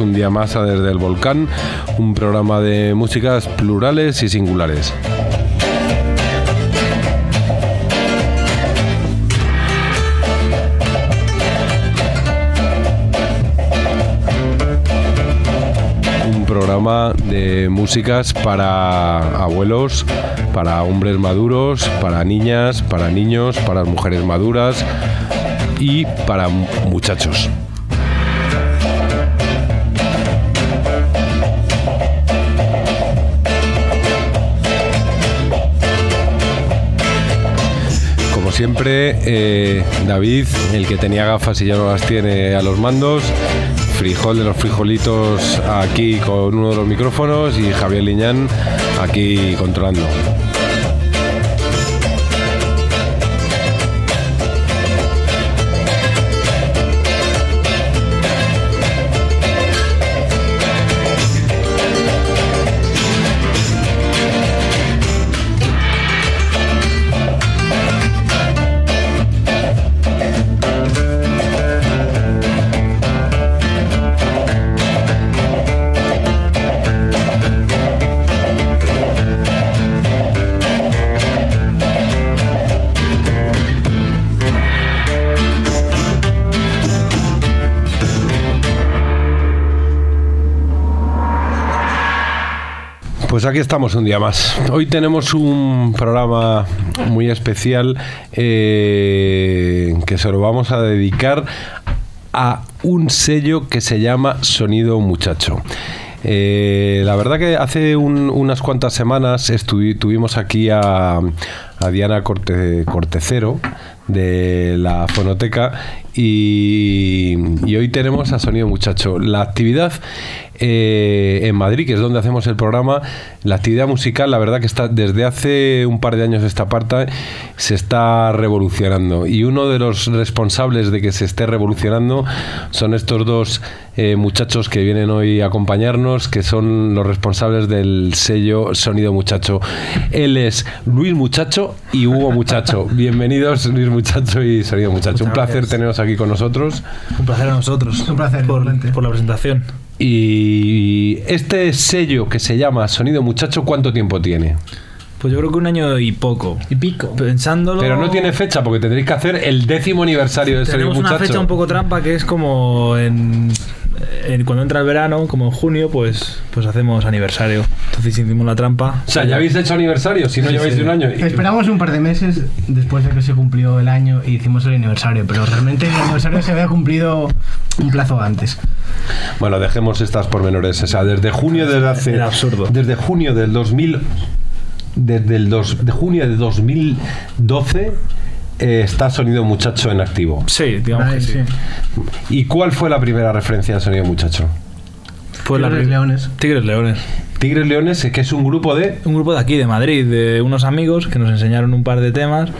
un día más a Desde el Volcán, un programa de músicas plurales y singulares. Un programa de músicas para abuelos, para hombres maduros, para niñas, para niños, para mujeres maduras y para mu- muchachos. Siempre, eh, David, el que tenía gafas y ya no las tiene a los mandos, Frijol de los frijolitos aquí con uno de los micrófonos y Javier Liñán aquí controlando. Pues aquí estamos un día más. Hoy tenemos un programa muy especial eh, que se lo vamos a dedicar a un sello que se llama Sonido Muchacho. Eh, la verdad que hace un- unas cuantas semanas tuvimos aquí a, a Diana Corte- Cortecero de la Fonoteca y, y hoy tenemos a Sonido Muchacho. La actividad eh, en Madrid, que es donde hacemos el programa, la actividad musical, la verdad que está desde hace un par de años esta parte se está revolucionando y uno de los responsables de que se esté revolucionando son estos dos eh, muchachos que vienen hoy a acompañarnos, que son los responsables del sello Sonido Muchacho. Él es Luis Muchacho y Hugo Muchacho. Bienvenidos Luis Muchacho y Sonido Muchacho. Un placer gracias. teneros aquí con nosotros. Un placer a nosotros. Un placer, por la presentación. Y este sello que se llama Sonido Muchacho, ¿cuánto tiempo tiene? Pues yo creo que un año y poco. Y pico. Pensándolo. Pero no tiene fecha porque tendréis que hacer el décimo aniversario de Sonido Tenemos una Muchacho. fecha un poco trampa que es como en- cuando entra el verano, como en junio, pues pues hacemos aniversario. Entonces hicimos la trampa. O sea, ya habéis hecho aniversario, si no Sí, lleváis sí. de un año. Esperamos un par de meses después de que se cumplió el año y hicimos el aniversario, pero realmente el aniversario se había cumplido un plazo antes. Bueno, dejemos estas pormenores. O sea, desde junio desde hace. Era absurdo. Desde junio del 2000. Desde el dos, de junio de 2012 eh, está Sonido Muchacho en activo. Sí, digamos Ahí, que sí. sí. ¿Y cuál fue la primera referencia de Sonido Muchacho? Pues la Tigres Leones. Tigres Leones. Tigres Leones, que es un grupo de. Un grupo de aquí, de Madrid, de unos amigos que nos enseñaron un par de temas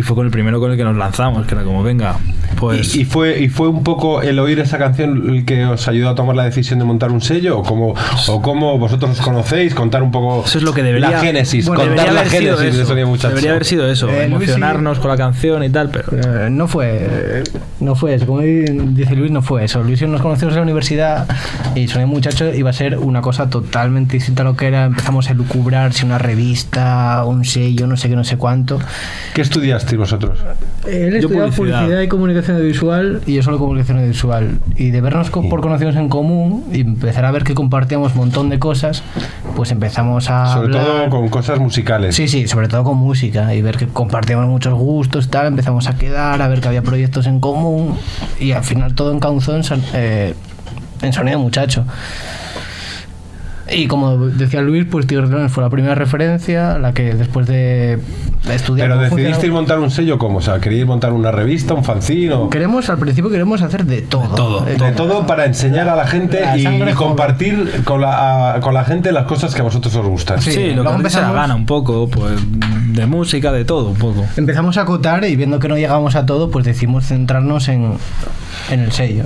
y fue con el primero con el que nos lanzamos, que era como, venga, pues... ¿Y, y fue, ¿Y fue un poco el oír esa canción el que os ayudó a tomar la decisión de montar un sello? ¿O cómo, o cómo vosotros os conocéis? Contar un poco Eso es lo que debería- la génesis, bueno, contar la génesis de. Sonido Muchacho. Debería haber sido eso, Eh, emocionarnos con la canción y tal, pero... Eh, no fue no fue eso como dice Luis no fue eso Luis y nos conocimos en la universidad y Sonido Muchacho iba a ser una cosa totalmente distinta a lo que era empezamos a lucubrar si una revista un sello no sé qué no sé cuánto ¿Qué estudiasteis vosotros? él Yo estudiaba publicidad. publicidad. y comunicación audiovisual y yo solo comunicación audiovisual y de vernos por conocidos en común y empezar a ver que compartíamos un montón de cosas pues empezamos a Sobre hablar. todo con cosas musicales. Sí, sí, sobre todo con música y ver que compartíamos muchos gustos, tal, empezamos a quedar, a ver que había proyectos en común y al final todo encauzó en, son- eh, en Sonido Muchacho. Y como decía Luis, pues Tigres Leones fue la primera referencia, la que después de estudiar... Pero decidisteis montar un sello como, o sea, queríais montar una revista, un fanzine o Queremos, al principio queremos hacer de todo. todo. Eh, de todo para enseñar a la gente La y, compartir con la, a- con la gente las cosas que a vosotros os gustan. Sí, Sí, lo que empezamos- gana un poco, pues de música, de todo un poco. Empezamos a acotar y viendo que no llegamos a todo, pues decidimos centrarnos en, en el sello.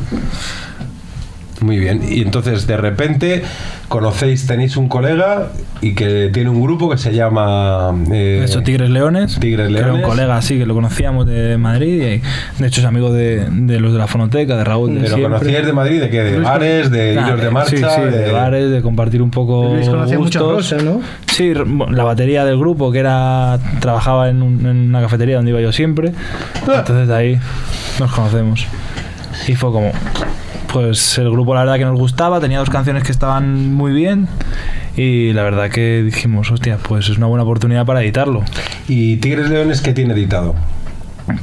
Muy bien. Y entonces de repente conocéis, tenéis un colega y que tiene un grupo que se llama eh, Eso, Tigres Leones. Tigres que Era un Leones. colega así que lo conocíamos de Madrid y de hecho es amigo de, de los de la fonoteca, de Raúl. De ¿Pero siempre. conocíais de Madrid? ¿De qué? ¿De bares? ¿De iros de marcha? Sí, sí, de, bares, de compartir un poco. Luis conocía muchas gustos. cosas, ¿no? Sí, la batería del grupo, que era. trabajaba en, un- en una cafetería donde iba yo siempre. Ah. Entonces de ahí nos conocemos. Y fue como. Pues el grupo, la verdad, que nos gustaba, tenía dos canciones que estaban muy bien. Y la verdad que dijimos, hostia, pues es una buena oportunidad para editarlo. ¿Y Tigres Leones qué tiene editado?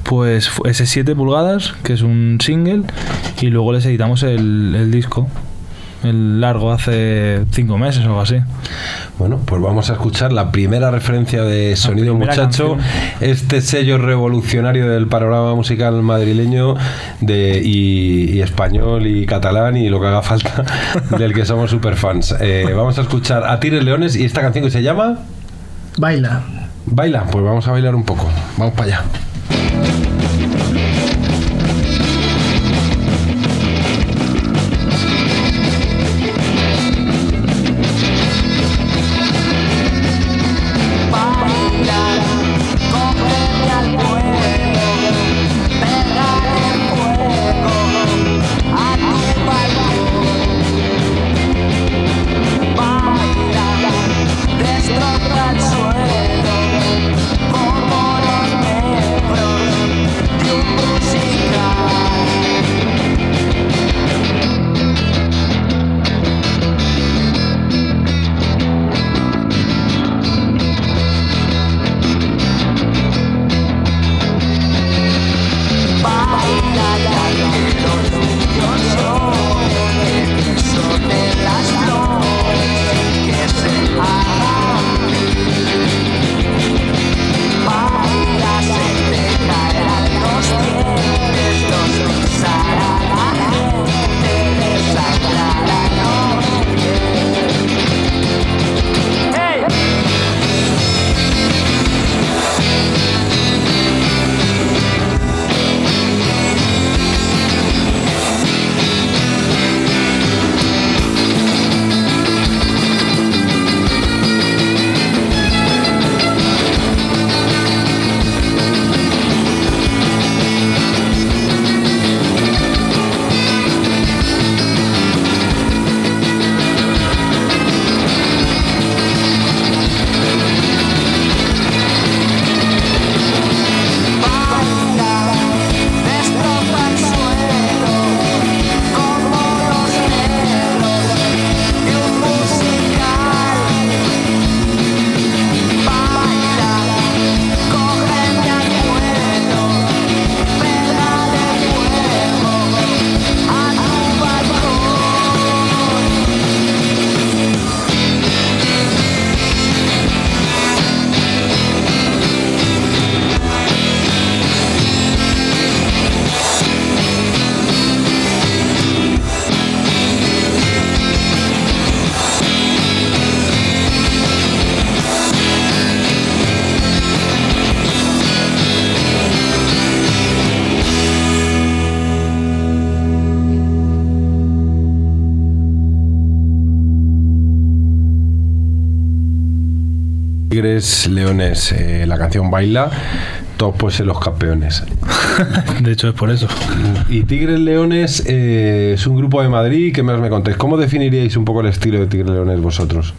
Pues ese 7 pulgadas, que es un single, y luego les editamos el, el disco, el largo, hace 5 meses o algo así. Bueno, pues vamos a escuchar la primera referencia de Sonido Muchacho, canción. este sello revolucionario del panorama musical madrileño de, y, y español y catalán y lo que haga falta, del que somos super fans. vamos a escuchar a Tigres Leones y esta canción que se llama Baila. Baila, pues vamos a bailar un poco. Vamos para allá. Leones, eh, la canción Baila, todos pues en los campeones. De hecho, es por eso. Y Tigres Leones eh, es un grupo de Madrid, ¿qué más me contáis? ¿Cómo definiríais un poco el estilo de Tigres Leones vosotros?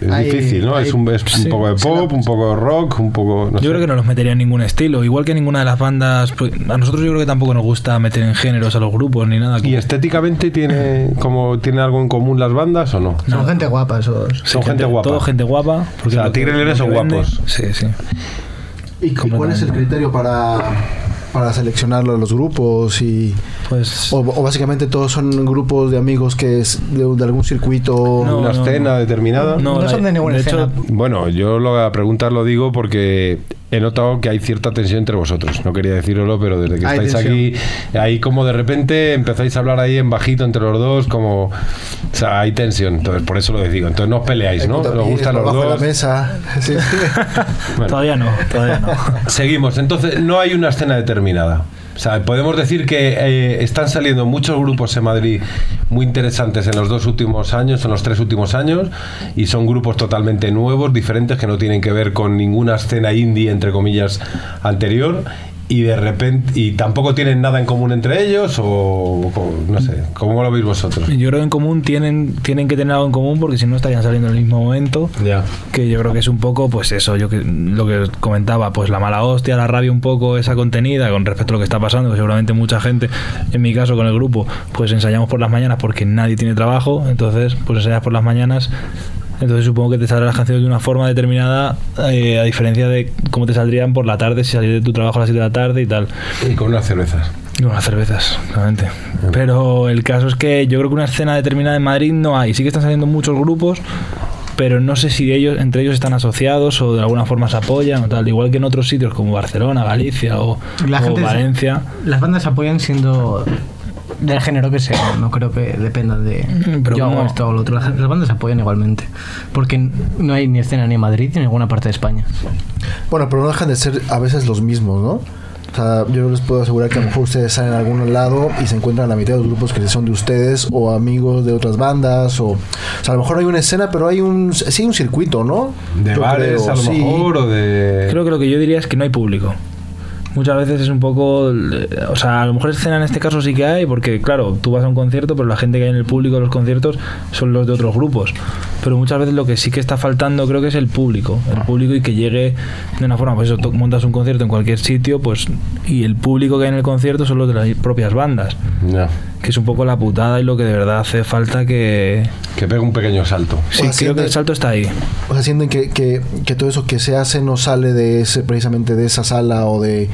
Es hay- difícil, ¿no? hay- es un, es un poco de pop, la- un poco de rock, un poco... No Yo sé. creo que no los metería en ningún estilo. Igual que ninguna de las bandas. pues, a nosotros yo creo que tampoco nos gusta meter en géneros a los grupos ni nada. ¿Y estéticamente tiene como tiene algo en común las bandas o no? Son gente guapa esos. Son gente guapa. Todo gente guapa. O sea, Tigres son vende- guapos. Sí, sí. ¿Y cu- cuál es el criterio para, para seleccionar los grupos? y Pues. o, o básicamente todos son grupos de amigos que es de, de algún circuito. No, ¿Una no, escena no. determinada? No son de ninguna hecho, escena. Bueno, yo lo, la pregunta lo digo porque he notado que hay cierta tensión entre vosotros. No quería deciroslo, pero desde que Hay estáis aquí, ahí como de repente empezáis a hablar ahí en bajito entre los dos, como... O sea, hay tensión, entonces por eso lo digo. Entonces no os peleáis, ¿no? Os gustan los dos. la mesa. Sí. Bueno. Todavía no, todavía no. Seguimos, entonces no hay una escena determinada. Podemos decir que eh, están saliendo muchos grupos en Madrid muy interesantes en los dos últimos años, en los tres últimos años, y son grupos totalmente nuevos, diferentes, que no tienen que ver con ninguna escena indie, entre comillas, anterior, y de repente, y tampoco tienen nada en común entre ellos, o, no sé, ¿cómo lo veis vosotros? Yo creo que en común tienen, tienen que tener algo en común porque si no estarían saliendo en el mismo momento. Ya. Que yo creo que es un poco, pues eso, yo que, lo que comentaba, pues la mala hostia, la rabia un poco esa contenida con respecto a lo que está pasando, que seguramente mucha gente, en mi caso con el grupo, pues ensayamos por las mañanas porque nadie tiene trabajo, entonces pues ensayas por las mañanas, entonces supongo que te saldrán las canciones de una forma determinada, eh, a diferencia de cómo te saldrían por la tarde si salís de tu trabajo a las 7 de la tarde y tal. Y con unas cervezas. Y con las cervezas, claramente. Pero el caso es que yo creo que una escena determinada en Madrid no hay. Sí que están saliendo muchos grupos, pero no sé si ellos entre ellos están asociados o de alguna forma se apoyan o tal. Igual que en otros sitios como Barcelona, Galicia o, La o gente se- Valencia. Las bandas se apoyan siendo del género que sea, no creo que dependan de pero yo hago esto o lo otro. Las, las bandas se apoyan igualmente, porque no hay ni escena ni en Madrid ni en ninguna parte de España. Bueno, pero no dejan de ser a veces los mismos, ¿no? O sea, yo les puedo asegurar que a lo mejor ustedes están en algún lado y se encuentran a la mitad de los grupos que son de ustedes o amigos de otras bandas o... O sea, a lo mejor hay una escena, pero hay un... Sí, un circuito, ¿no? De Yo bares, creo, a lo sí. mejor, o de... Creo que lo que yo diría es que no hay público. Muchas veces es un poco. eh, O sea, a lo mejor escena en este caso sí que hay, porque claro, tú vas a un concierto, pero la gente que hay en el público de los conciertos son los de otros grupos. Pero muchas veces lo que sí que está faltando creo que es el público. El público y que llegue de una forma, pues eso, tú montas un concierto en cualquier sitio, pues. Y el público que hay en el concierto son los de las propias bandas. Que es un poco la putada y lo que de verdad hace falta que. Que pegue un pequeño salto. Sí, sea, creo que el salto está ahí. O sea, sienten que, que, que todo eso que se hace no sale de ese, precisamente de esa sala o de...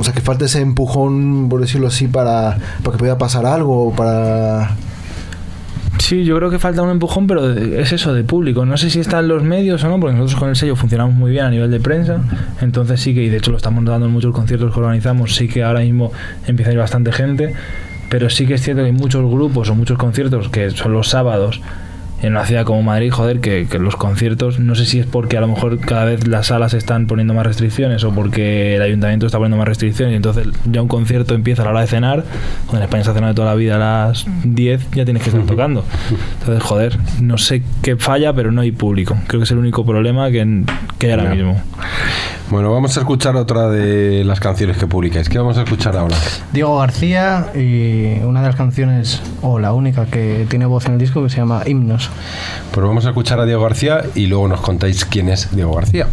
O sea, que falta ese empujón, por decirlo así, para, para que pueda pasar algo, o para... Sí, yo creo que falta un empujón, pero es eso, de público. No sé si está en los medios o no, porque nosotros con el sello funcionamos muy bien a nivel de prensa. Entonces sí que, y de hecho lo estamos dando en muchos conciertos que organizamos, sí que ahora mismo empieza a ir bastante gente. Pero sí que es cierto que hay muchos grupos o muchos conciertos que son los sábados en una ciudad como Madrid, joder, que, que los conciertos, no sé si es porque a lo mejor cada vez las salas están poniendo más restricciones o porque el ayuntamiento está poniendo más restricciones y entonces ya un concierto empieza a la hora de cenar, cuando en España se ha cenado de toda la vida a las 10, ya tienes que estar tocando. Entonces, joder, no sé qué falla, pero no hay público. Creo que es el único problema que, que hay ahora mismo. Bueno, vamos a escuchar otra de las canciones que publicáis. ¿Qué vamos a escuchar ahora? Diego García y una de las canciones, o la única que tiene voz en el disco, que se llama Himnos. Pues vamos a escuchar a Diego García y luego nos contáis quién es Diego García.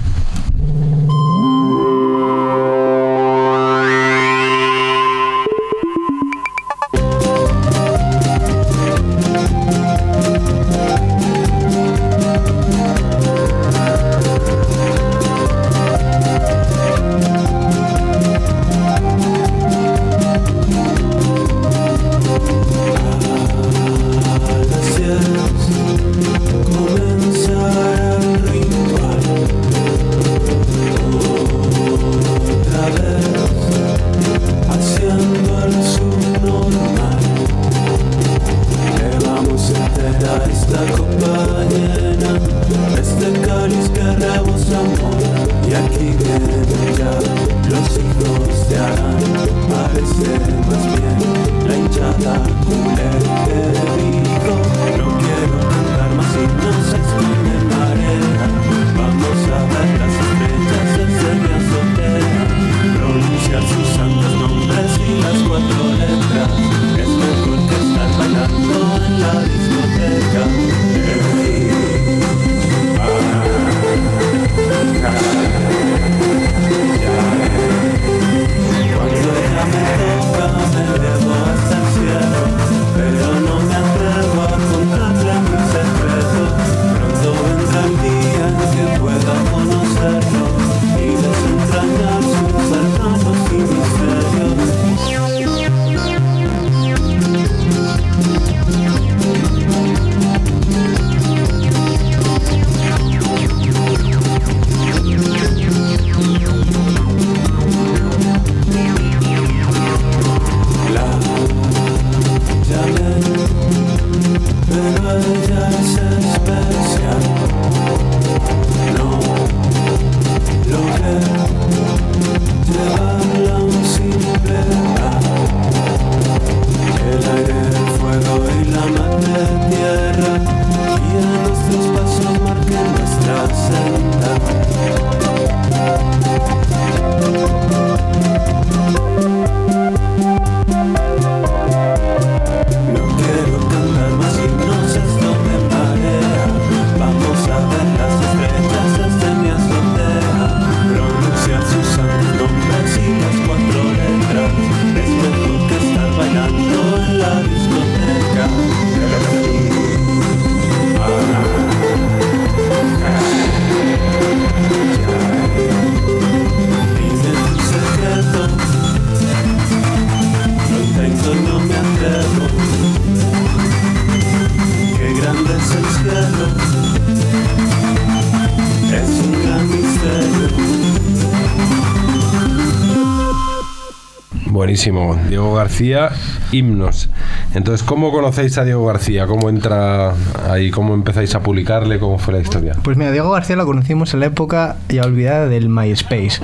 Buenísimo, Diego García, himnos. Entonces, ¿cómo conocéis a Diego García? ¿Cómo entra ahí? ¿Cómo empezáis a publicarle? ¿Cómo fue la historia? Pues mira, Diego García lo conocimos en la época ya olvidada del MySpace.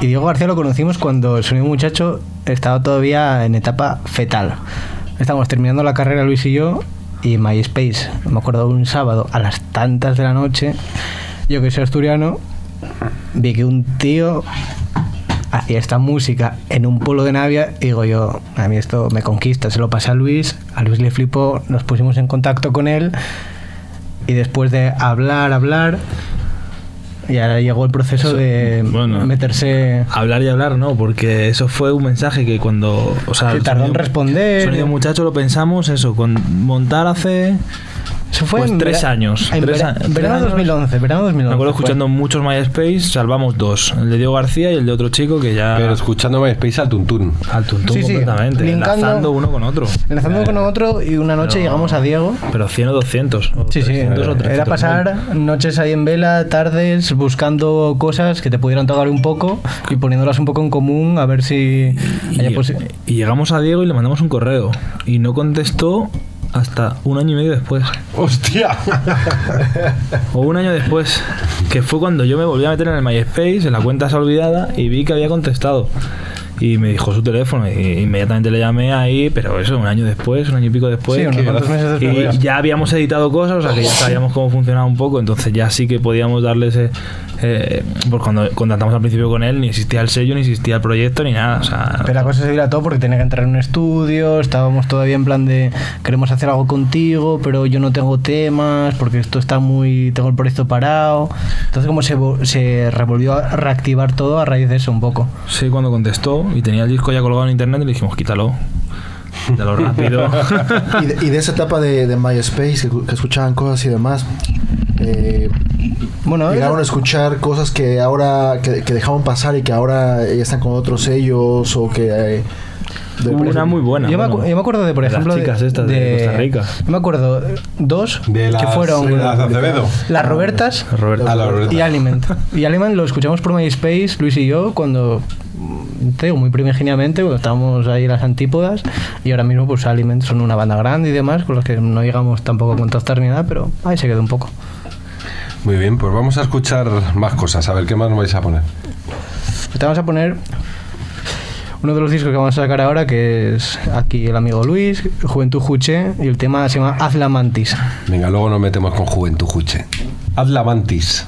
Y Diego García lo conocimos cuando el sonido muchacho estaba todavía en etapa fetal. Estamos terminando la carrera Luis y yo y MySpace, me acuerdo un sábado a las tantas de la noche, yo que soy asturiano, vi que un tío hacía esta música en un pueblo de Navia y digo yo, a mí esto me conquista, se lo pasé a Luis, a Luis le flipó, nos pusimos en contacto con él y después de hablar, hablar, y ahora llegó el proceso de bueno. meterse... Hablar y hablar, no, porque eso fue un mensaje que cuando. O sea, Que tardó en responder. Sonido muchacho lo pensamos, eso, con montar hace. Eso fue Pues en tres años, en tres vera- verano años. 2011, verano 2011. Me acuerdo fue. escuchando muchos MySpace, salvamos dos: el de Diego García y el de otro chico que ya. Pero escuchando MySpace al tuntún. al tuntún Sí, sí, completamente, linkando- enlazando uno con otro. Enlazando con otro y una noche Pero- llegamos a Diego. Pero 100 o 200. o Sí, sí, 300 o era 300 pasar noches ahí en vela, tardes, buscando cosas que te pudieran tocar un poco y poniéndolas un poco en común a ver si y llegamos a Diego y le mandamos un correo. Y no contestó hasta un año y medio después. ¡Hostia! O un año después. Que fue cuando yo me volví a meter en el MySpace, en la cuenta olvidada, y vi que había contestado. Y me dijo su teléfono y inmediatamente le llamé ahí, pero eso, un año después, un año y pico después. Sí, unos meses después. y ya habíamos editado cosas, o sea que ya sabíamos cómo funcionaba un poco, entonces ya sí que podíamos darle ese... Eh, pues cuando contactamos al principio con él, ni existía el sello, ni existía el proyecto, ni nada. O sea, Pero la cosa se dilató porque tenía que entrar en un estudio, estábamos todavía en plan de queremos hacer algo contigo, pero yo no tengo temas porque esto está muy... tengo el proyecto parado. Entonces como se, se revolvió a reactivar todo a raíz de eso un poco. Sí, cuando contestó y tenía el disco ya colgado en internet, le dijimos, quítalo. Quítalo rápido. Y de, y de esa etapa de, de MySpace, que, que escuchaban cosas y demás, eh, Bueno, llegaron a escuchar cosas que ahora, que, que dejaban pasar y que ahora ya están con otros sellos o que... eh, de- una muy buena. yo, me, bueno. acu- yo me acuerdo de, por de las ejemplo, chicas estas de Costa Rica. Yo me acuerdo eh, dos De las, que fueron de las Acevedo. las Robertas la Roberta. y Aliment. Y Aliment lo escuchamos por MySpace, Luis y yo, cuando, mm, te digo, muy primigeniamente, cuando estábamos ahí en las antípodas. Y ahora mismo, pues Aliment son una banda grande y demás, con los que no llegamos tampoco a contactar ni nada, pero ahí se quedó un poco. Muy bien, pues vamos a escuchar más cosas. A ver, ¿qué más nos vais a poner? Pues te vamos a poner uno de los discos que vamos a sacar ahora, que es aquí el amigo Luis, Juventud Juche, y el tema se llama Haz la Mantis. Venga, luego nos metemos con Juventud Juche. Haz la mantis.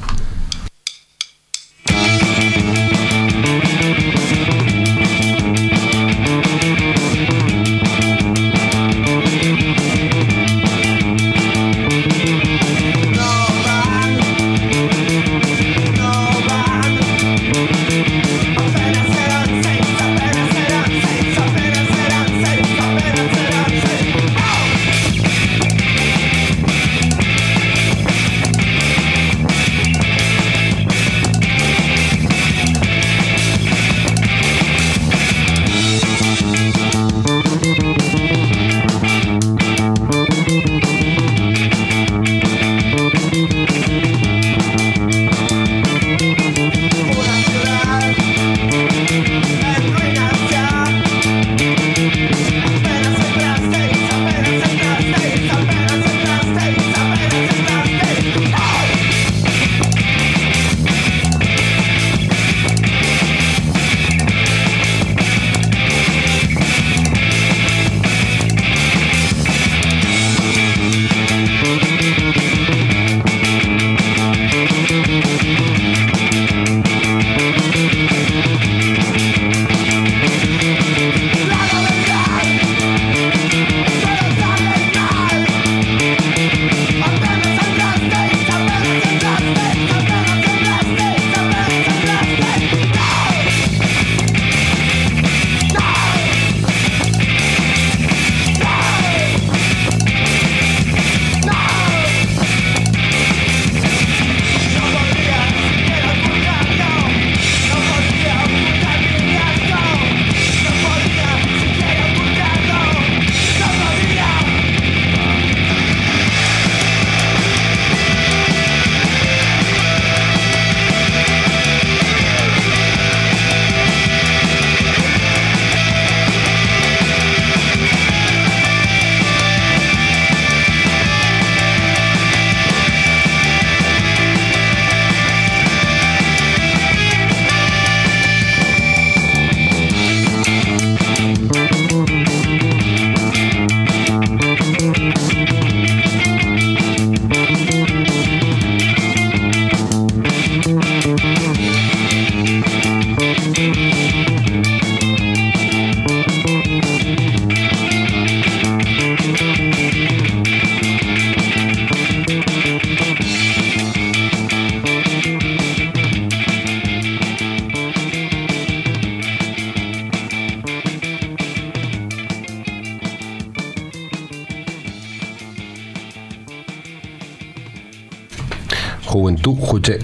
Juventud Juche.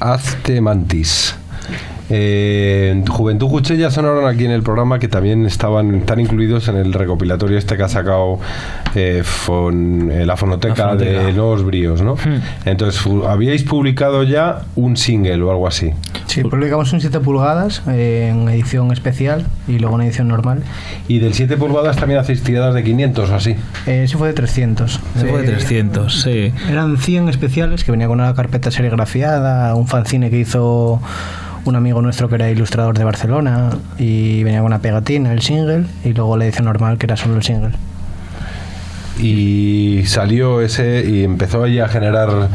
Hazte mantis. Eh, Juventud Juche ya sonaron aquí en el programa que también estaban están incluidos en el recopilatorio este que ha sacado eh, Fon- eh, la, fonoteca La Fonoteca. de Nuevos Bríos, ¿no? Hmm. Entonces, habíais publicado ya un single o algo así. Sí, publicamos un 7 pulgadas eh, en edición especial y luego en edición normal. Y del 7 pulgadas también hacéis tiradas de 500 o así. Eh, ese fue de 300. Se fue de Eh, 300, sí. Eran 100 especiales que venía con una carpeta serigrafiada, un fanzine que hizo un amigo nuestro que era ilustrador de Barcelona y venía con una pegatina, el single, y luego la edición normal que era solo el single. Y salió ese y empezó ahí a generar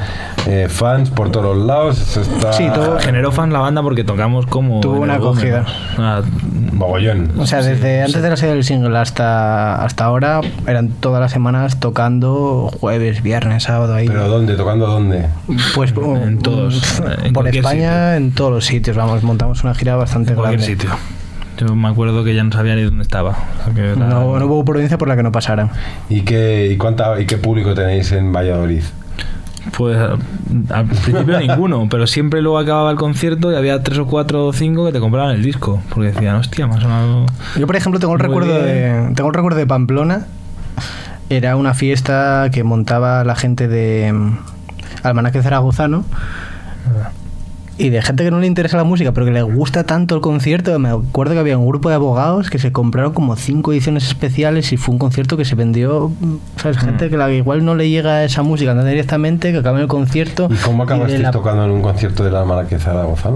eh, fans por todos los lados. Está Sí, todo- Generó fan la banda porque tocamos como. Tuvo una acogida. Ah, mogollón. O sea, desde antes de la salida del single hasta, hasta ahora eran todas las semanas tocando jueves, viernes, sábado ahí. ¿Pero dónde? ¿Tocando dónde? pues En todos, en por España, en todos los sitios, vamos, montamos una gira bastante en cualquier grande. sitio. Yo me acuerdo que ya no sabía ni dónde estaba. O sea, que era- No, no hubo provincia por la que no pasaran. ¿Y qué, y, cuánta, ¿Y qué público tenéis en Valladolid? Pues al principio ninguno, pero siempre luego acababa el concierto y había tres o cuatro o cinco que te compraban el disco. Porque decían, hostia, me ha sonado. Yo, por ejemplo, tengo el recuerdo de tengo el recuerdo de Pamplona. Era una fiesta que montaba la gente de mm, Almanaque Zaragozano y de gente que no le interesa la música, pero que le gusta tanto el concierto. Me acuerdo que había un grupo de abogados que se compraron como cinco ediciones especiales y fue un concierto que se vendió, mm, ¿sabes? Gente que la que igual no le llega esa música tan directamente, que acaba en el concierto. ¿Y cómo de acabasteis la- tocando en un concierto de la Maraque Zaragoza?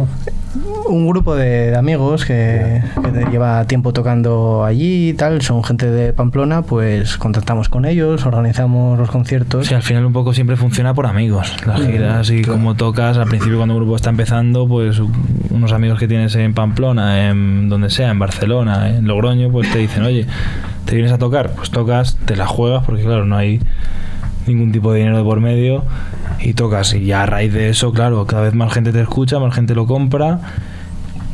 Un grupo de, de amigos que, lleva tiempo tocando allí y tal, son gente de Pamplona, pues contactamos con ellos, organizamos los conciertos. Sí, al final un poco siempre funciona por amigos. Las giras y como tocas, al principio cuando un grupo está empezando, pues unos amigos que tienes en Pamplona, en donde sea, en Barcelona, en Logroño, pues te dicen, oye, ¿te vienes a tocar? Pues tocas, te la juegas, porque claro, no hay ningún tipo de dinero de por medio y tocas. Y ya a raíz de eso, claro, cada vez más gente te escucha, más gente lo compra.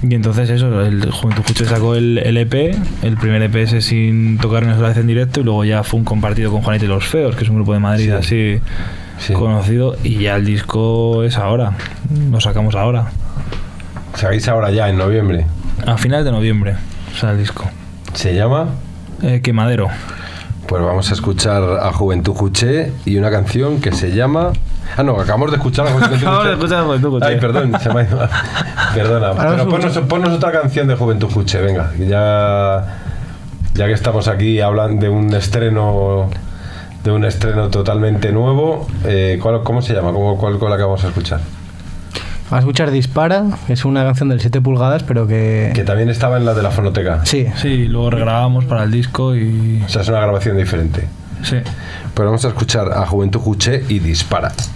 Y entonces eso, el Juventud Juche sacó el, el EP, el primer EP ese sin tocar una sola vez en directo y luego ya fue un compartido con Juanito y los Feos, que es un grupo de Madrid Sí. así Sí. conocido y ya el disco es ahora, lo sacamos ahora, ¿Sabéis ahora ya, en noviembre? a finales de noviembre, o sea el disco. ¿Se llama? Eh, Quemadero. Pues vamos a escuchar a Juventud Juché y una canción que se llama... Ah, no, acabamos de escuchar a Juventud Acabamos de escuchar Juventud Juché. Ay, perdón, se me ha ido. Perdona. Pero os ponnos, ponnos otra canción de Juventud Juché, venga. Ya, ya que estamos aquí hablando de un estreno de un estreno totalmente nuevo, eh, ¿cuál- ¿cómo se llama? ¿Cómo, cuál, ¿Cuál acabamos de escuchar? Vamos a escuchar Dispara, que es una canción del 7 pulgadas, pero que... Que también estaba en la de la fonoteca. Sí, Sí, luego regrabamos para el disco y... O sea, es una grabación diferente. Sí. Pero vamos a escuchar a Juventud Juché y Dispara.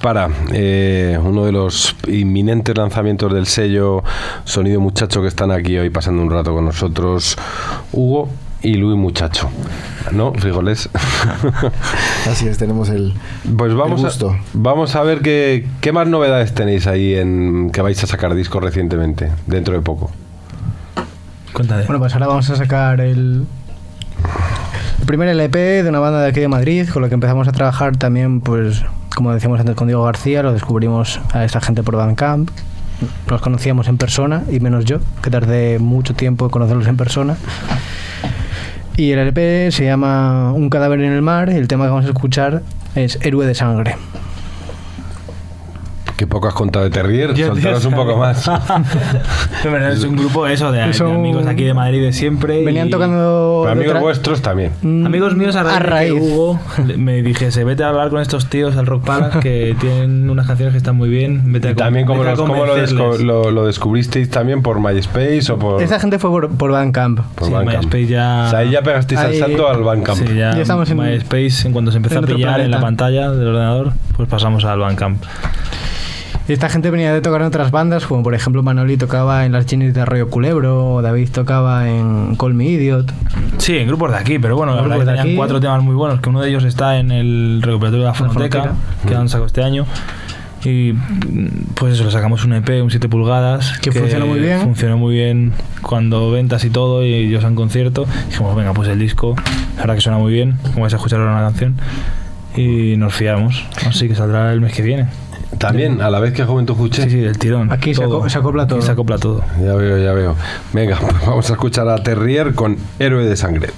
Dispara, eh, uno de los inminentes lanzamientos del sello Sonido Muchacho que están aquí hoy pasando un rato con nosotros, Hugo y Luis Muchacho. ¿No? Frijoles. Así es, tenemos el. Pues vamos El a, gusto. vamos a ver qué, qué más novedades tenéis ahí en que vais a sacar discos recientemente, dentro de poco. Cuéntate. bueno, pues ahora vamos a sacar el, el primer LP de una banda de aquí de Madrid, con la que empezamos a trabajar también, pues como decíamos antes con Diego García, lo descubrimos a esta gente por Bandcamp. Los conocíamos en persona, y menos yo, que tardé mucho tiempo en conocerlos en persona. Y el LP se llama Un cadáver en el mar y el tema que vamos a escuchar es Héroe de sangre. Qué poco has contado de Terrier, soltaros un poco más. Pero es un grupo eso de, de amigos aquí de Madrid de siempre. y- Venían tocando... Pero amigos vuestros también. Mm, Amigos míos a raíz, a de que raíz. Hugo me dijese, vete a hablar con estos tíos al Rock Palace que tienen unas canciones que están muy bien. Vete a Y también con- como, vete a los, cómo lo, desco- convencerles". lo- lo descubristeis también por MySpace o por, Esta gente fue por, por Bandcamp. por Sí, Bandcamp. MySpace ya- O sea, ahí ya pegasteis al Ahí- salto al Bandcamp. Sí, ya, Ya estamos en- MySpace, en cuanto se empezó a pillar en la planeta. pantalla del ordenador, pues pasamos al Bandcamp. Esta gente venía de tocar en otras bandas, como por ejemplo Manoli tocaba en las Genies de Arroyo Culebro, o David tocaba en Call Me Idiot. Sí, en grupos de aquí, pero bueno, la verdad que tenían aquí. cuatro temas muy buenos, que uno de ellos está en el recopilatorio de la Fonoteca, que han sacado este año. Y pues eso, le sacamos un EP, un 7 pulgadas. Que funcionó muy bien. Funcionó muy bien cuando ventas y todo, y ellos en concierto. Dijimos, venga, pues el disco, la verdad que suena muy bien, como vais a escuchar ahora una canción. Y nos fiamos, así que saldrá el mes que viene. También, a la vez que Juventud Juche. Sí, sí, del tirón. Aquí se todo. se acopla todo. Aquí se acopla todo. Ya veo, ya veo. Venga, pues vamos a escuchar a Terrier con Héroe de Sangre.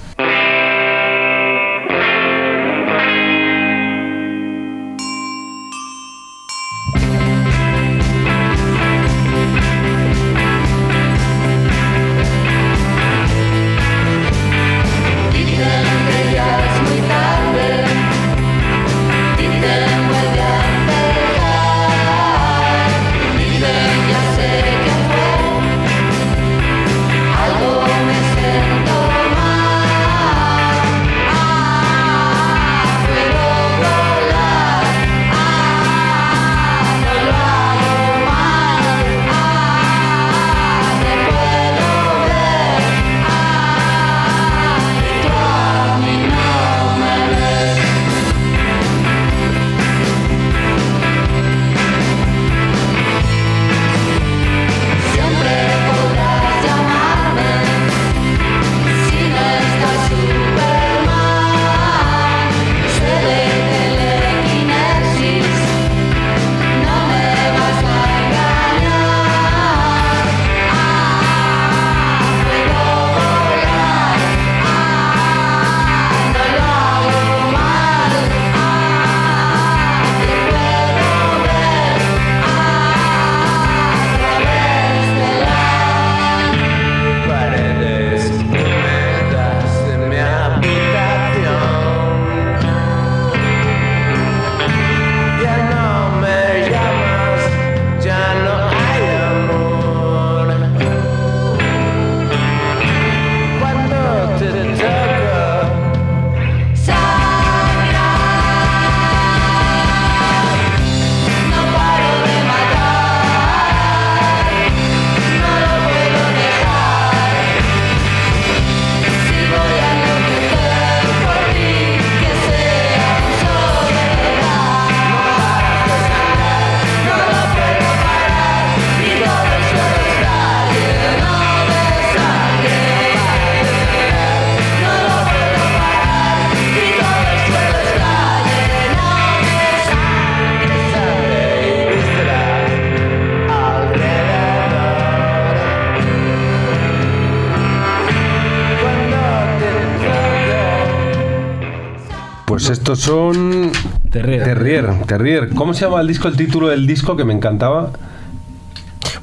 Pues estos son. Terrier. Terrier, Terrier. ¿Cómo se llama el disco? El título del disco que me encantaba.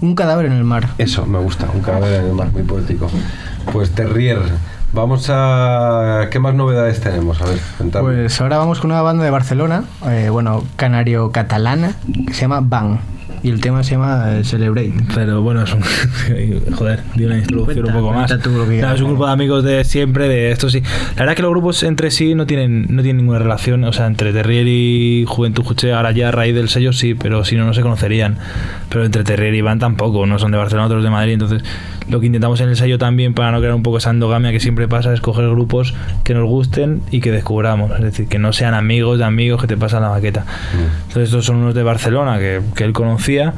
Un cadáver en el mar. Eso, me gusta. Un cadáver en el mar, muy poético. Pues Terrier. Vamos a. ¿Qué más novedades tenemos? A ver, cuéntame. Pues ahora vamos con una banda de Barcelona, eh, bueno, canario-catalana, que se llama Bang. Y el tema se llama eh, Celebrate. Pero bueno, es un. Joder, di una introducción un poco más. es un grupo de amigos de siempre, de esto sí. La verdad que los grupos entre sí no tienen, no tienen ninguna relación. O sea, entre Terrier y Juventud Juche, ahora ya a raíz del sello sí, pero si no, no se conocerían. Pero entre Terrier y Van tampoco, no son de Barcelona, otros de Madrid. Entonces, lo que intentamos en el sello también, para no crear un poco esa endogamia que siempre pasa, es coger grupos que nos gusten y que descubramos. Es decir, que no sean amigos de amigos que te pasan la maqueta. Entonces, estos son unos de Barcelona que, que él conocía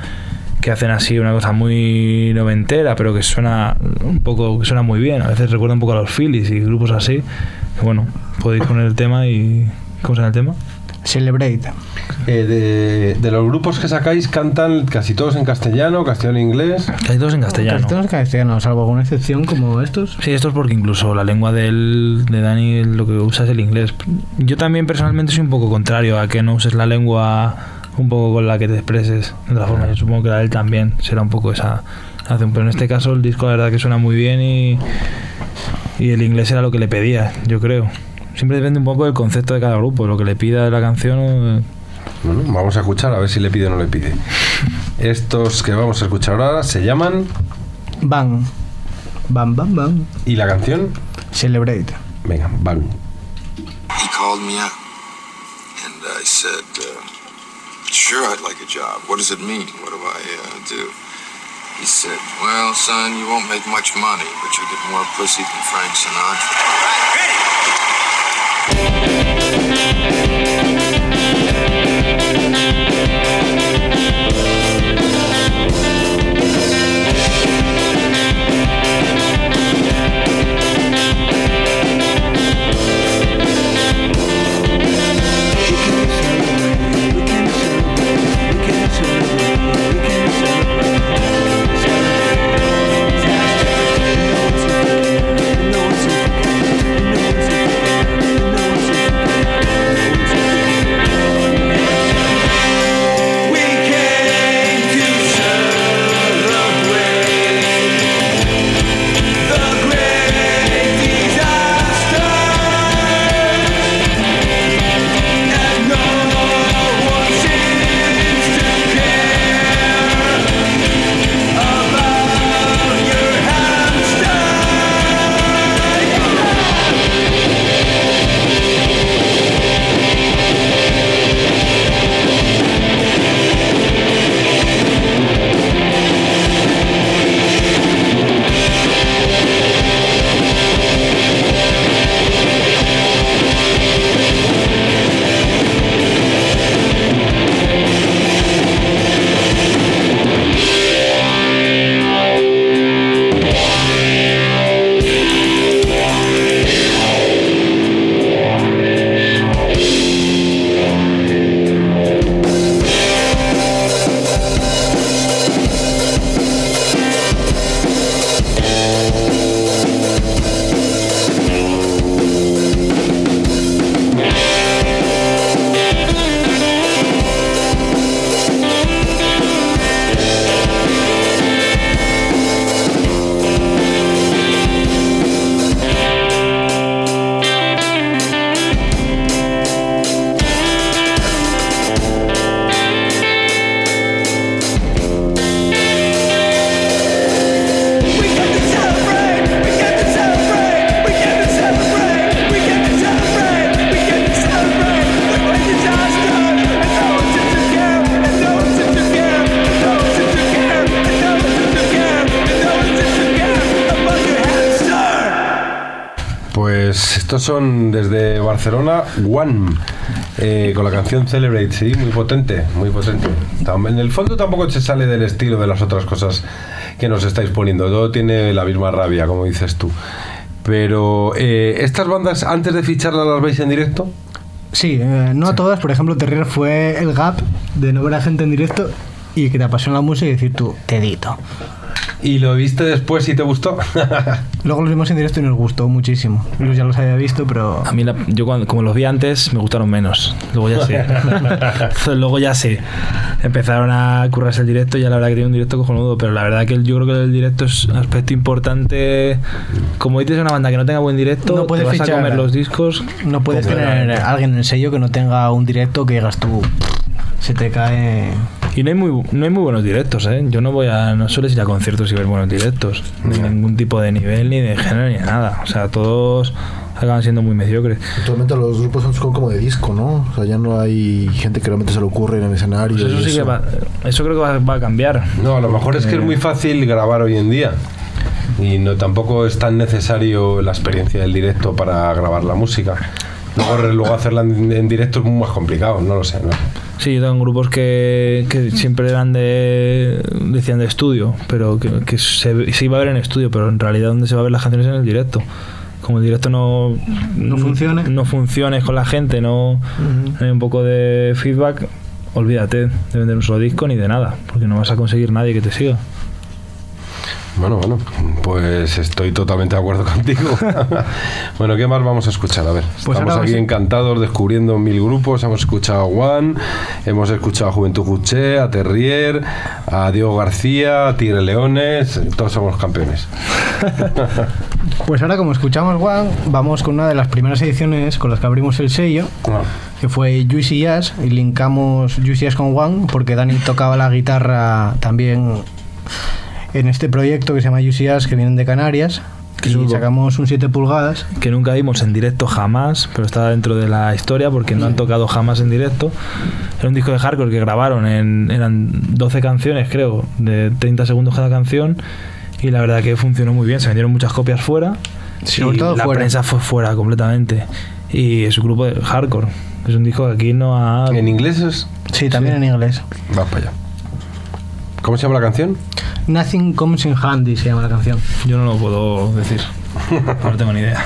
que hacen así una cosa muy noventera, pero que suena un poco, que suena muy bien. A veces recuerda un poco a los Phillies y grupos así. Bueno, podéis poner el tema y. ¿Cómo se llama el tema? Celebrate. Eh, de, de los grupos que sacáis, cantan casi todos en castellano, castellano e inglés. Casi todos en castellano. Casi todos en castellano, salvo alguna excepción como estos. Sí, esto es porque incluso la lengua del, de Dani lo que usa es el inglés. Yo también personalmente soy un poco contrario a que no uses la lengua un poco con la que te expreses. De otra forma, yo supongo que la de él también será un poco esa relación. Pero en este caso el disco la verdad que suena muy bien y, y el inglés era lo que le pedía, yo creo. Siempre depende un poco del concepto de cada grupo, lo que le pida de la canción. Bueno, vamos a escuchar a ver si le pide o no le pide. Estos que vamos a escuchar ahora se llaman. Bang. Bam, bam, bam. ¿Y la canción? Celebrate. Venga, van. He called me up, and I said, uh, "Sure, I'd like a job. What does it mean? What do I uh, do?" He said, "Well, son, you won't make much money, but you'll get more pussy than Frank Sinatra." Pues estos son desde Barcelona, One, eh, con la canción Celebrate, sí, muy potente, muy potente. En el fondo tampoco se sale del estilo de las otras cosas que nos estáis poniendo, todo tiene la misma rabia, como dices tú. Pero, eh, ¿estas bandas antes de ficharlas las veis en directo? Sí, eh, no a todas. Por ejemplo, Terrier fue el gap de no ver a gente en directo y que te apasiona la música y decir tú, te edito. ¿Y lo viste después y te gustó? Luego los vimos en directo y nos gustó muchísimo. Luis ya los había visto, pero A mí, la- yo cuando, como los vi antes, me gustaron menos. Luego ya sí. Luego ya sí. Empezaron a currarse el directo y ya la verdad que tiene un directo cojonudo. Pero la verdad que el- yo creo que el directo es un aspecto importante. Como dices, una banda que no tenga buen directo, No puedes te vas a fichar. comer los discos. no puedes tener a alguien en el sello que no tenga un directo que digas tú, se te cae. Y no hay muy, no hay muy buenos directos, ¿eh? Yo no voy a. No sueles ir a conciertos y ver buenos directos. De ningún tipo de nivel, ni de género, ni de nada. O sea, todos acaban siendo muy mediocres. Actualmente los grupos son como de disco, ¿no? O sea, ya no hay gente que realmente se le ocurre en el escenario. Pues eso y sí que va. Eso creo que va, va a cambiar. No, a lo mejor es que es muy fácil grabar hoy en día. Y no tampoco es tan necesario la experiencia del directo para grabar la música. Luego, luego hacerla en, en directo es muy más complicado, no lo sé. no sé. Sí, yo tengo grupos que, que siempre eran de. decían de estudio, pero que, que se, se iba a ver en estudio, pero en realidad donde se va a ver las canciones es en el directo. Como el directo no, No funcione. no funcione con la gente, no, no hay un poco de feedback, olvídate de vender un solo disco ni de nada, porque no vas a conseguir nadie que te siga. Bueno, bueno, pues estoy totalmente de acuerdo contigo. bueno, ¿qué más vamos a escuchar? A ver, Pues estamos aquí encantados descubriendo mil grupos. Hemos escuchado a Juan, hemos escuchado a Juventud Juché, a Terrier, a Diego García, a Tigre Leones. Todos somos campeones. Pues ahora, como escuchamos One, vamos con una de las primeras ediciones con las que abrimos el sello, Ah, que fue Juicy Jazz, y linkamos Juicy Jazz con One, porque Dani tocaba la guitarra también en este proyecto que se llama Jazz, que vienen de Canarias, Que y sacamos un 7 pulgadas. Que nunca dimos en directo jamás, pero está dentro de la historia porque no han tocado jamás en directo. Era un disco de hardcore que grabaron, en, eran 12 canciones creo, de 30 segundos cada canción. Y la verdad que funcionó muy bien, se vendieron muchas copias fuera. Sobre y todo la fuera. prensa fue fuera completamente. Y es un grupo de hardcore. Es un disco que aquí no ha... ¿En inglés es? Sí, también en inglés. Va para allá. ¿Cómo se llama la canción? Nothing Comes in Handy se llama la canción. Yo no lo puedo decir. No tengo ni idea.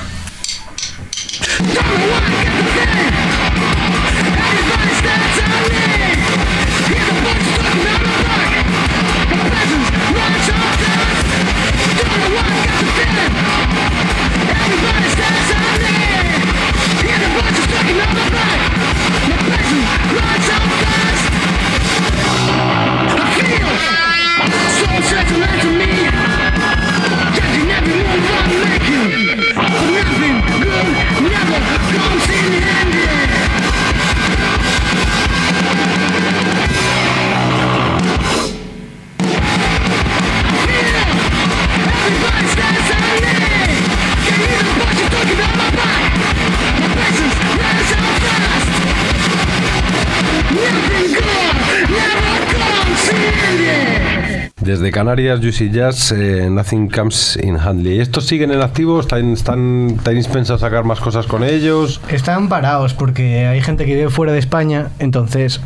Canarias, Juicy Jazz, eh, Nothing Comes in Handy. ¿Y estos siguen en activo? ¿Están, están, ¿Tenéis pensado sacar más cosas con ellos? Están parados porque hay gente que vive fuera de España, entonces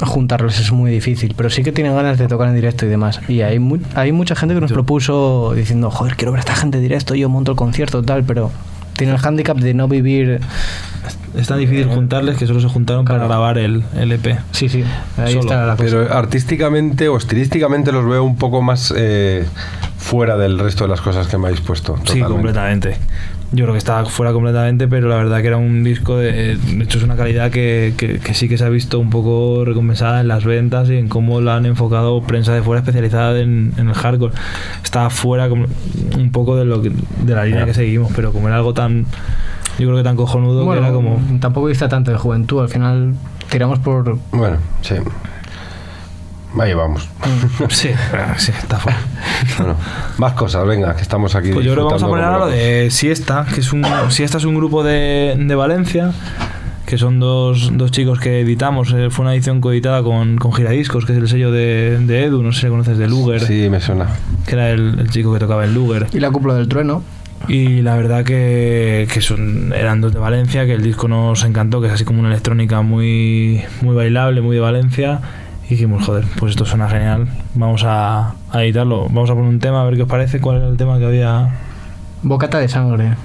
juntarlos es muy difícil, pero sí que tienen ganas de tocar en directo y demás. Y hay, mu- hay mucha gente que nos propuso diciendo, joder, quiero ver a esta gente en directo, yo monto el concierto tal, pero tiene el hándicap de no vivir... Es tan difícil juntarles que solo se juntaron para grabar el, el EP. Sí, sí, ahí Solo, está la cosa. Pero artísticamente o estilísticamente los veo un poco más eh, fuera del resto de las cosas que me habéis puesto. Sí, completamente. Yo creo que estaba fuera completamente, pero la verdad que era un disco de, de hecho es una calidad que, que- que sí que se ha visto un poco recompensada en las ventas y en cómo la han enfocado prensa de fuera especializada en, en el hardcore. Estaba fuera como un poco de lo que- de la línea que seguimos, pero como era algo tan yo creo que tan cojonudo Bueno, que era como tampoco vista tanto de juventud, al final tiramos por... Bueno, sí. Ahí vamos. sí, ah, sí, está fuera. Bueno, más cosas, venga, que estamos aquí. Pues yo creo que vamos a poner ahora de Siesta, que es un Siesta es un grupo de, de Valencia, que son dos, dos chicos que editamos. eh, Fue una edición coeditada con, con Giradiscos, que es el sello de, de Edu, no sé si conoces de Luger, Sí, me suena. que era el, el chico que tocaba en Luger. Y la cúpula del trueno. Y la verdad que, que son, eran dos de Valencia, que el disco nos encantó, que es así como una electrónica muy, muy bailable, muy de Valencia. Dijimos, joder, pues esto suena genial, vamos a, a editarlo. Vamos a poner un tema, a ver qué os parece, cuál era el tema que había Bocata de sangre.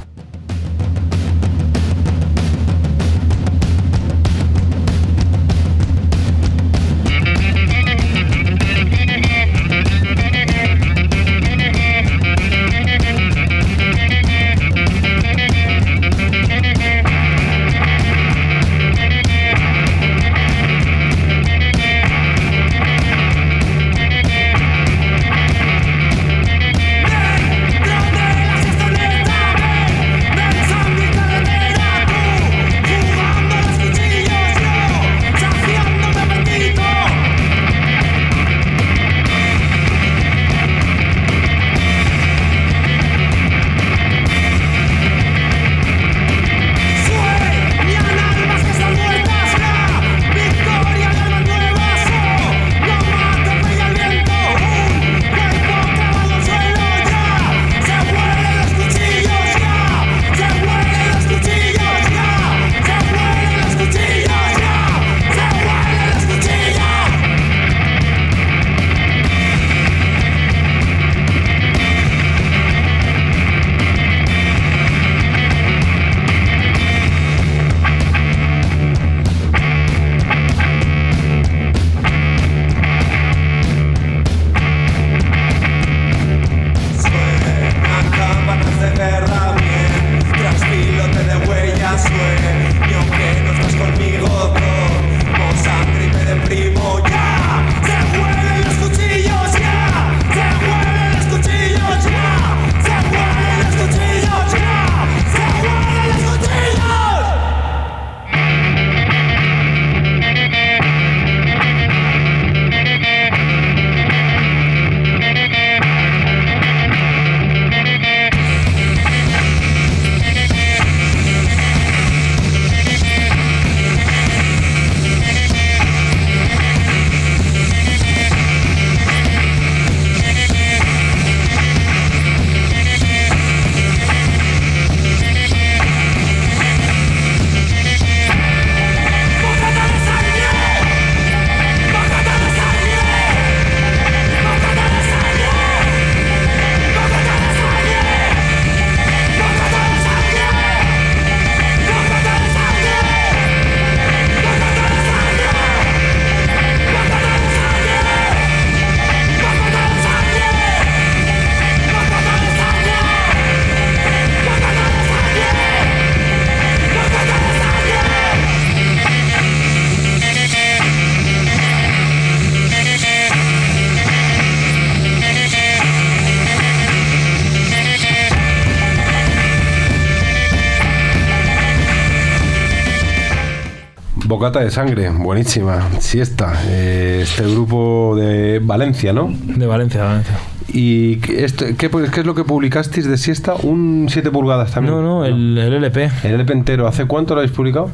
Bocata de sangre, buenísima. Siesta. eh, este grupo de Valencia, ¿no? De Valencia, Valencia. ¿Y qué, esto- qué, pues, qué es lo que publicasteis de siesta? Un 7 pulgadas también. No, no, el, el LP. El LP entero. ¿Hace cuánto lo habéis publicado?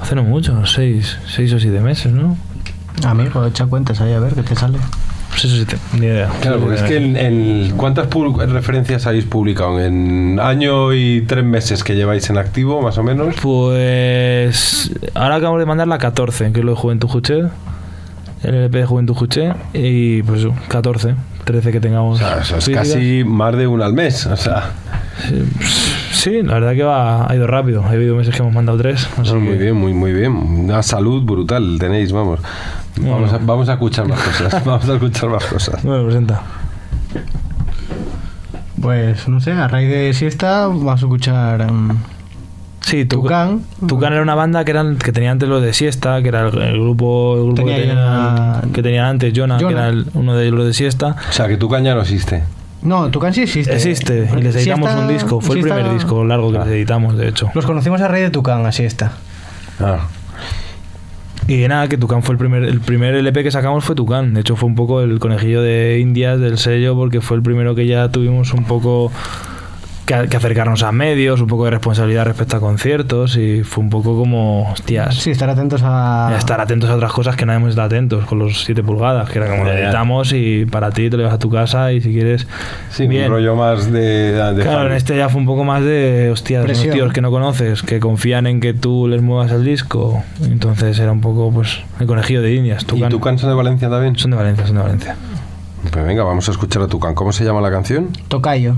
Hace no mucho, seis, seis o siete meses, ¿no? Amigo, echa cuentas ahí a ver qué te sale. Seis o siete, ni idea. Claro, porque es que en, en- ¿cuántas referencias habéis publicado? En año y tres meses que lleváis en activo, más o menos. Pues ahora acabamos de mandar la 14, que es lo de Juventud Juché. El LP de Juventud Juché. Y pues eso, 14, 13 que tengamos. O sea, eso es físicas. casi más de una al mes. O sea, Sí, la verdad que va, ha ido rápido. Ha habido meses que hemos mandado tres. muy bien, muy, muy bien. Una salud brutal tenéis, vamos. Vamos a, vamos a escuchar más cosas. Vamos a escuchar más cosas. Bueno, presenta. Pues no sé, a raíz de siesta vamos a escuchar mm, Sí, Tucán. Tucán era una banda que, eran, que tenía antes los de Siesta, que era el, el grupo, el grupo Tenía que, ya- tenían antes, Jonah, que era el- uno de los de Siesta. O sea, que tu caña no existe. No, Tucán sí existe. Existe, y les editamos Siesta- un disco. Fue el primer disco largo que les editamos, de hecho. Los conocimos a raíz de Tucán, a siesta. Ah. Y nada, que Tucán fue el primer, el primer LP que sacamos fue Tucán. De hecho, fue un poco el conejillo de Indias del sello, porque fue el primero que ya tuvimos un poco que, que acercarnos a medios, un poco de responsabilidad respecto a conciertos, y fue un poco como, hostias, Sí, estar atentos a. estar atentos a otras cosas que no hemos estado atentos, con los 7 pulgadas, que era como lo editamos y para ti te lo llevas a tu casa y si quieres. Sí, bien. un rollo más de. de Claro, fan. en este ya fue un poco más de, hostias, unos Presión. tíos que no conoces, que confían en que tú les muevas el disco. Entonces era un poco, pues, el conejillo de indias. ¿Y Tucán. Tucán son de Valencia también? Son de Valencia, son de Valencia. Pues venga, vamos a escuchar a Tucán. ¿Cómo se llama la canción? Tocayo.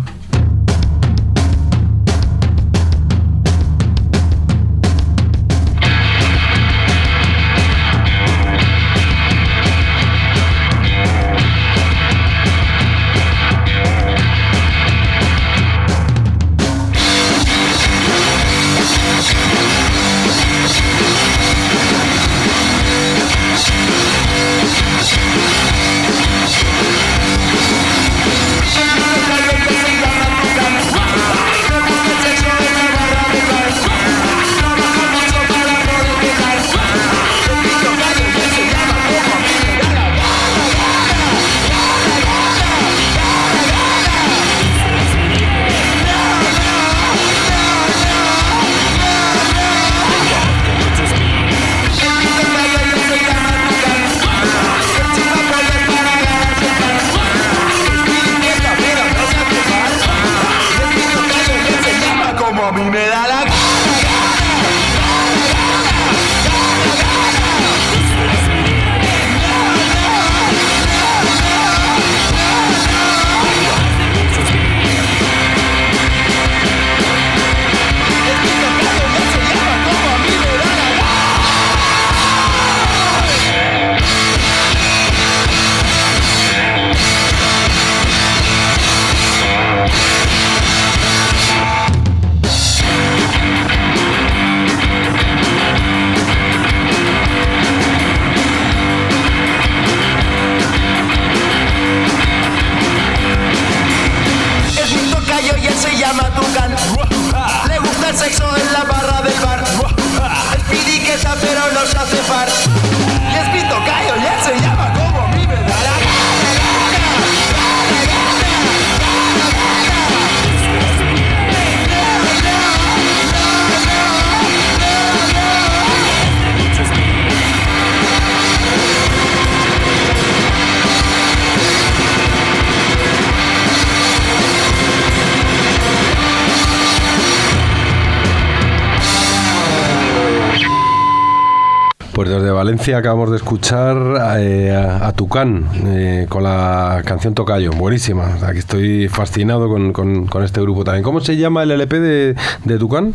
Pues desde Valencia acabamos de escuchar eh, a, Tucán eh, con la canción Tocayo. Buenísima. Aquí estoy fascinado con, con- con este grupo también. ¿Cómo se llama el LP de, de Tucán?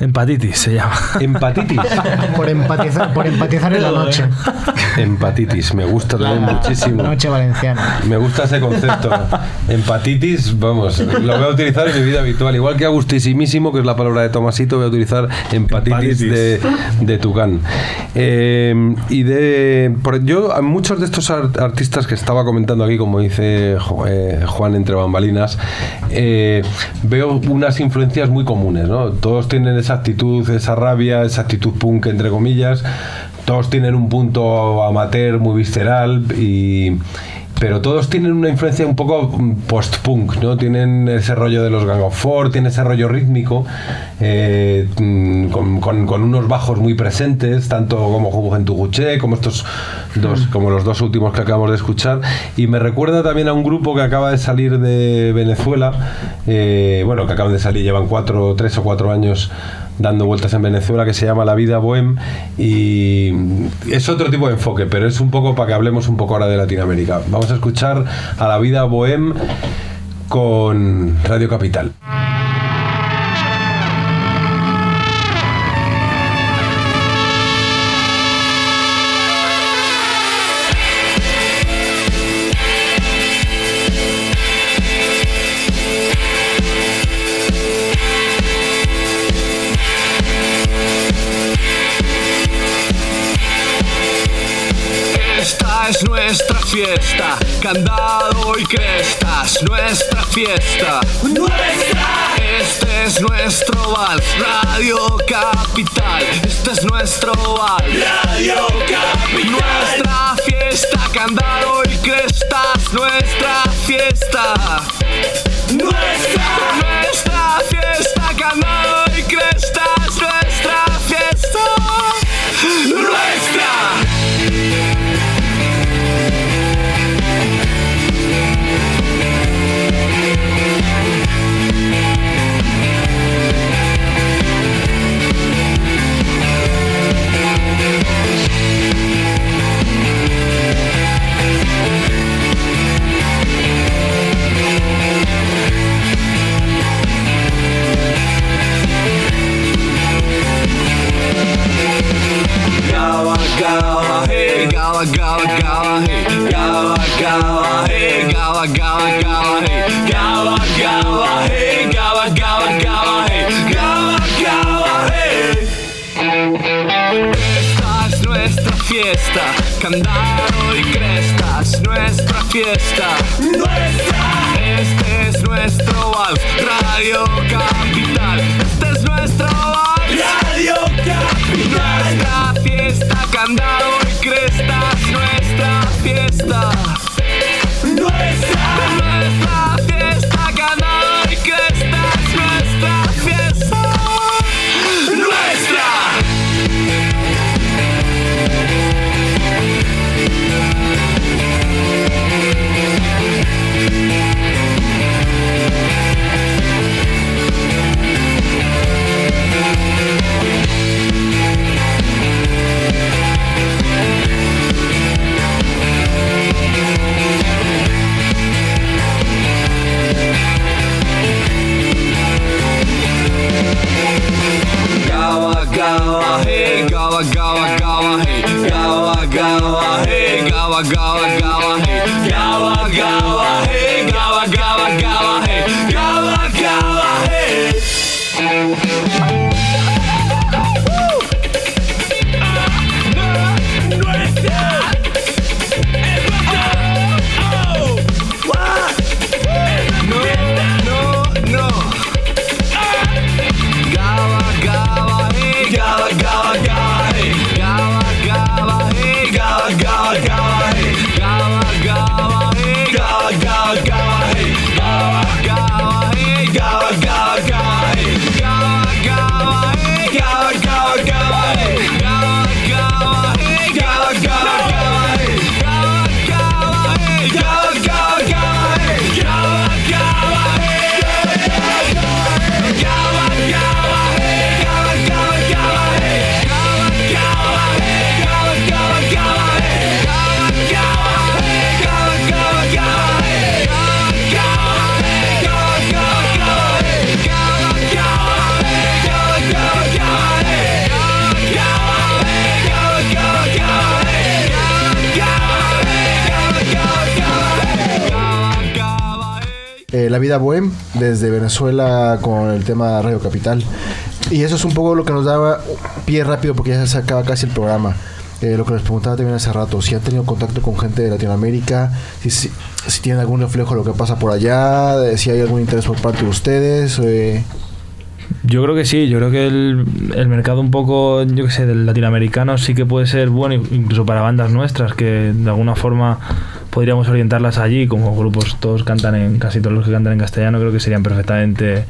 Empatitis se llama. Empatitis. Por empatizar, por empatizar en la noche. Empatitis. Me gusta también muchísimo. Noche valenciana. Me gusta ese concepto. Empatitis, vamos, lo voy a utilizar en mi vida habitual. Igual que agustísimísimo, que es la palabra de Tomasito, voy a utilizar empatitis, Empatitis. De, de Tucán. Eh, y de. por- yo, a muchos de estos ar- artistas que estaba comentando aquí, como dice eh, Juan entre bambalinas, eh, veo unas influencias muy comunes, ¿no? Todos tienen esa actitud, esa rabia, esa actitud punk entre comillas. Todos tienen un punto amateur muy visceral y pero todos tienen una influencia un poco mm, post-punk, ¿no? Tienen ese rollo de los Gang of Four, tiene ese rollo rítmico, eh, mm, con, con- con unos bajos muy presentes, tanto como Juventud Guché, como estos dos, como los dos últimos que acabamos de escuchar. Y me recuerda también a un grupo que acaba de salir de Venezuela, eh, bueno, que acaban de salir, llevan cuatro, tres o cuatro años dando vueltas en Venezuela que se llama La Vida Bohem y es otro tipo de enfoque, pero es un poco para que hablemos un poco ahora de Latinoamérica. Vamos a escuchar a La Vida Bohem con Radio Capital. Es nuestra fiesta, candado y crestas, nuestra fiesta. Nuestra. Este es nuestro vals, Radio Capital. Este es nuestro vals, Radio Capital. Nuestra fiesta, candado y crestas, nuestra fiesta. Nuestra. Nuestra fiesta, candado y crestas, nuestra fiesta. Nuestra. Gawa gawa gawa hey gawa gawa hey gawa gawa gawa hey gawa gawa hey gawa gawa gawa hey gawa gawa hey Esta es nuestra fiesta, candado y crestas, nuestra fiesta. Nuestra. Este es nuestro vals, Radio Capital. Este es nuestro vals, Radio Capital. Nuestra fiesta, candado Vida desde Venezuela con el tema Radio Capital. Y eso es un poco lo que nos daba pie rápido porque ya se acaba casi el programa. Eh, lo que les preguntaba también hace rato, si han tenido contacto con gente de Latinoamérica, si, si, tienen algún reflejo de lo que pasa por allá, si hay algún interés por parte de ustedes. eh. Yo creo que sí, yo creo que el, el mercado un poco, yo que sé, del latinoamericano sí que puede ser bueno, incluso para bandas nuestras, que de alguna forma podríamos orientarlas allí, como grupos todos cantan en, casi todos los que cantan en castellano, creo que serían perfectamente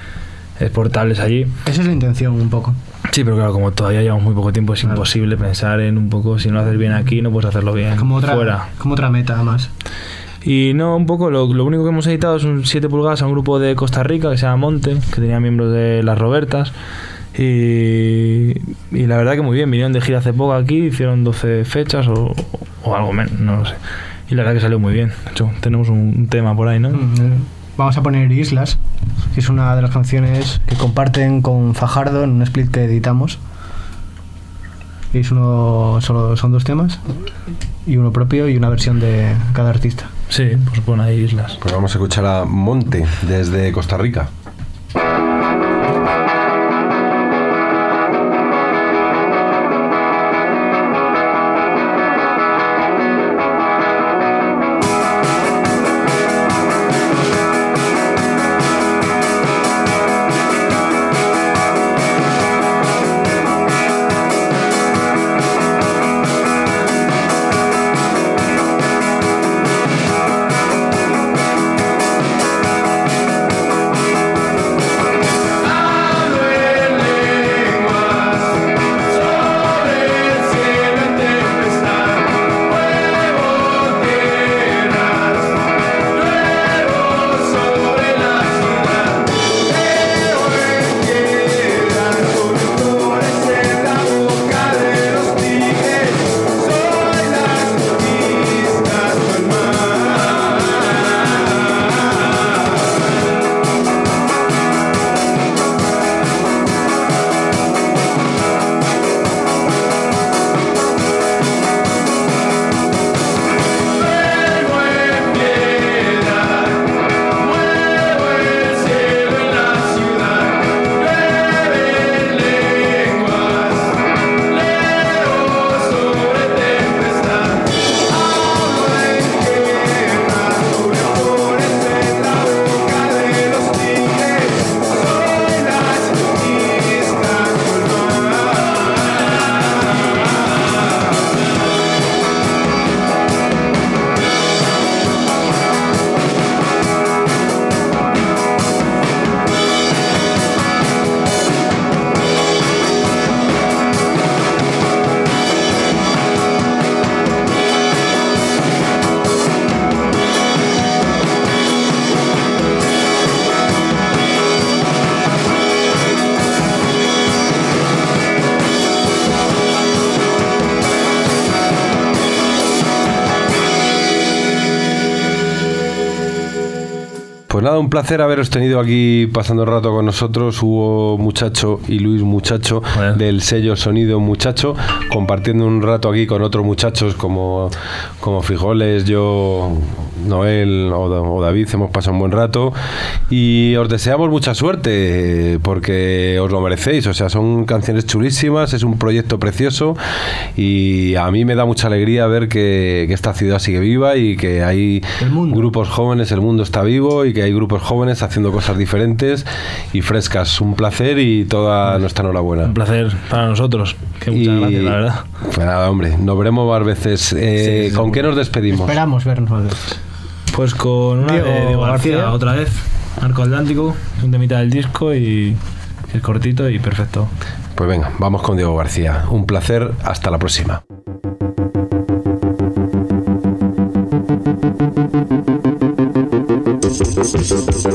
exportables allí. Esa es la intención un poco. Sí, pero claro, como todavía llevamos muy poco tiempo, es imposible pensar en un poco, si no lo haces bien aquí, no puedes hacerlo bien Como otra, fuera. como otra meta, además. Y no, un poco, lo, lo único que hemos editado es un 7 pulgadas a un grupo de Costa Rica que se llama Monte, que tenía miembros de Las Robertas. Y, y la verdad que muy bien, vinieron de gira hace poco aquí, hicieron 12 fechas o, o algo menos, no lo sé. Y la verdad que salió muy bien. De hecho, tenemos un, tema por ahí, ¿no? Vamos a poner Islas, que es una de las canciones que comparten con Fajardo en un split que editamos. Y es uno, solo son dos temas, y uno propio y una versión de cada artista. Sí, pues pon ahí Islas. Pues vamos a escuchar a Monte desde Costa Rica. Un placer haberos tenido aquí pasando el rato con nosotros, Hugo Muchacho y Luis Muchacho del sello Sonido Muchacho, compartiendo un rato aquí con otros muchachos como, como Frijoles, yo, Noel o David, hemos pasado un buen rato y os deseamos mucha suerte eh, porque os lo merecéis, o sea, son canciones chulísimas, es un proyecto precioso y a mí me da mucha alegría ver que, que esta ciudad sigue viva y que hay grupos jóvenes, el mundo está vivo y que hay grupos jóvenes haciendo cosas diferentes y frescas. Un placer y toda nuestra enhorabuena. Un placer para nosotros. Que muchas Y- gracias, la verdad. Pues nada, hombre, nos veremos más veces. Eh, Sí, sí, ¿Con seguro. qué nos despedimos? Esperamos vernos más veces. Pues con una Diego García, García. otra vez. Arco Atlántico, un temita del disco y es cortito y perfecto. Pues venga, vamos con Diego García. Un placer, hasta la próxima.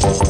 Thank